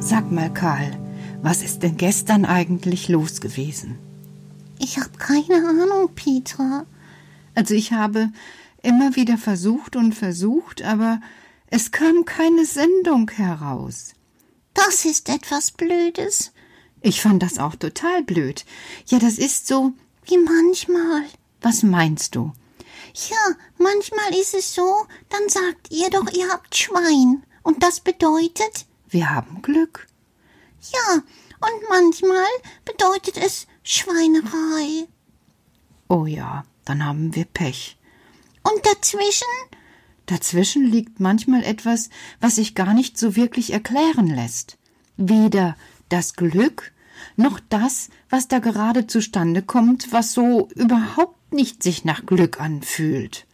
Sag mal, Karl, was ist denn gestern eigentlich los gewesen? Ich habe keine Ahnung, Petra. Also ich habe immer wieder versucht und versucht, aber es kam keine Sendung heraus. Das ist etwas Blödes. Ich fand das auch total blöd. Ja, das ist so. Wie manchmal. Was meinst du? Ja, manchmal ist es so, dann sagt ihr doch, ihr habt Schwein. Und das bedeutet, Wir haben Glück. ja, und manchmal bedeutet es Schweinerei. Oh ja, dann haben wir Pech. Und dazwischen? Dazwischen liegt manchmal etwas, was sich gar nicht so wirklich erklären lässt. Weder das Glück, noch das, was da gerade zustande kommt, was so überhaupt nicht sich nach Glück anfühlt.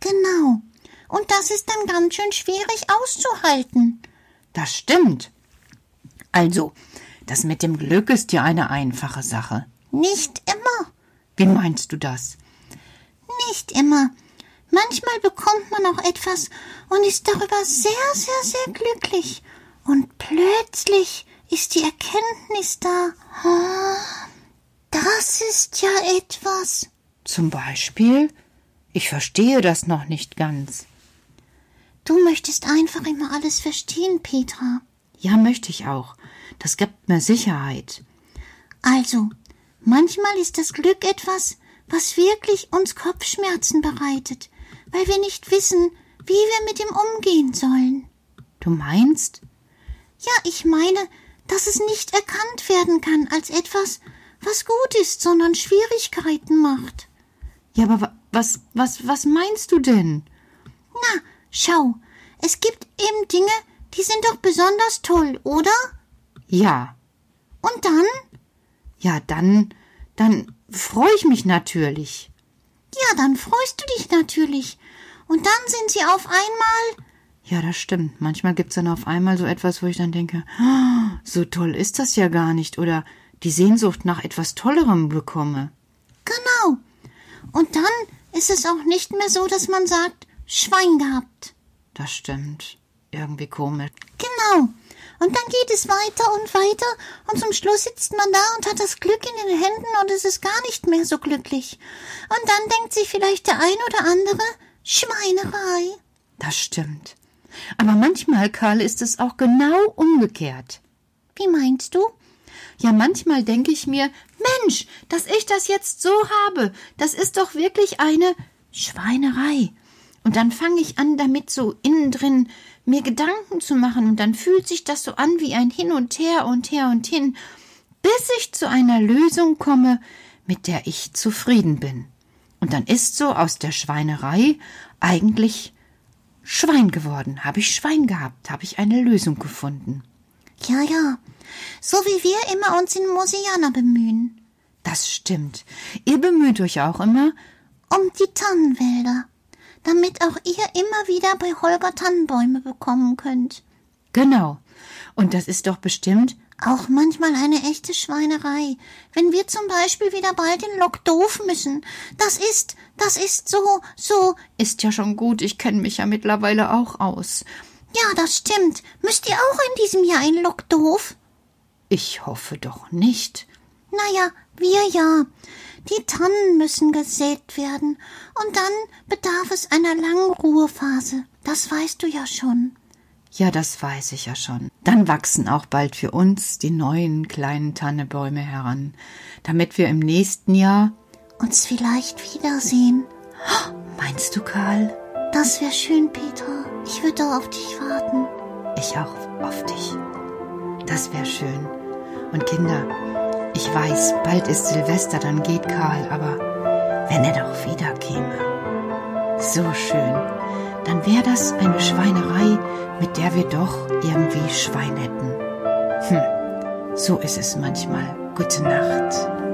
Genau. Und das ist dann ganz schön schwierig auszuhalten. Das stimmt. Also, das mit dem Glück ist ja eine einfache Sache. Nicht immer. Wie meinst du das? Nicht immer. Manchmal bekommt man auch etwas und ist darüber sehr, sehr, sehr glücklich. Und plötzlich ist die Erkenntnis da. "Ah, Das ist ja etwas. Zum Beispiel? Ich verstehe das noch nicht ganz. Du möchtest einfach immer alles verstehen, Petra. Ja, möchte ich auch. Das gibt mir Sicherheit. Also, manchmal ist das Glück etwas, was wirklich uns Kopfschmerzen bereitet, weil wir nicht wissen, wie wir mit ihm umgehen sollen. Du meinst? Ja, ich meine, dass es nicht erkannt werden kann als etwas, was gut ist, sondern Schwierigkeiten macht. Ja, aber wa- was, was, was meinst du denn? Na, schau, es gibt eben Dinge, die sind doch besonders toll, oder? Ja. Und dann? Ja, dann, dann freue ich mich natürlich. Ja, dann freust du dich natürlich. Und dann sind sie auf einmal. Ja, das stimmt. Manchmal gibt's dann auf einmal so etwas, wo ich dann denke, "Ah, so toll ist das ja gar nicht oder die Sehnsucht nach etwas Tollerem bekomme. Genau. Und dann ist es auch nicht mehr so, dass man sagt, Schwein gehabt. Das stimmt. Irgendwie komisch. Genau. Und dann geht es weiter und weiter und zum Schluss sitzt man da und hat das Glück in den Händen und es ist gar nicht mehr so glücklich. Und dann denkt sich vielleicht der ein oder andere Schweinerei. Das stimmt. Aber manchmal, Karl, ist es auch genau umgekehrt. Wie meinst du? Ja, manchmal denke ich mir, Mensch, dass ich das jetzt so habe, das ist doch wirklich eine Schweinerei. Und dann fange ich an, damit so innen drin mir Gedanken zu machen, und dann fühlt sich das so an wie ein Hin und Her und Her und Hin, bis ich zu einer Lösung komme, mit der ich zufrieden bin. Und dann ist so aus der Schweinerei eigentlich Schwein geworden. Habe ich Schwein gehabt, habe ich eine Lösung gefunden. Ja, ja. So wie wir immer uns in Mosiana bemühen. Das stimmt. Ihr bemüht euch auch immer um die Tannenwälder, damit auch ihr immer wieder bei Holger Tannenbäume bekommen könnt. Genau. Und das ist doch bestimmt auch manchmal eine echte Schweinerei, wenn wir zum Beispiel wieder bald in Lockdoof müssen. Das ist, das ist so, so. Ist ja schon gut, ich kenne mich ja mittlerweile auch aus. Ja, das stimmt. Müsst ihr auch in diesem Jahr in Lockdoof? Ich hoffe doch nicht. Naja, wir ja. Die Tannen müssen gesät werden, und dann bedarf es einer langen Ruhephase. Das weißt du ja schon. Ja, das weiß ich ja schon. Dann wachsen auch bald für uns die neuen kleinen Tannebäume heran, damit wir im nächsten Jahr uns vielleicht wiedersehen. Meinst du, Karl? Das wäre schön, Petra. Ich würde auf dich warten. Ich auch auf dich. Das wäre schön. Und Kinder, ich weiß, bald ist Silvester, dann geht Karl, aber wenn er doch wieder käme. So schön. Dann wäre das eine Schweinerei, mit der wir doch irgendwie Schwein hätten. Hm, so ist es manchmal. Gute Nacht.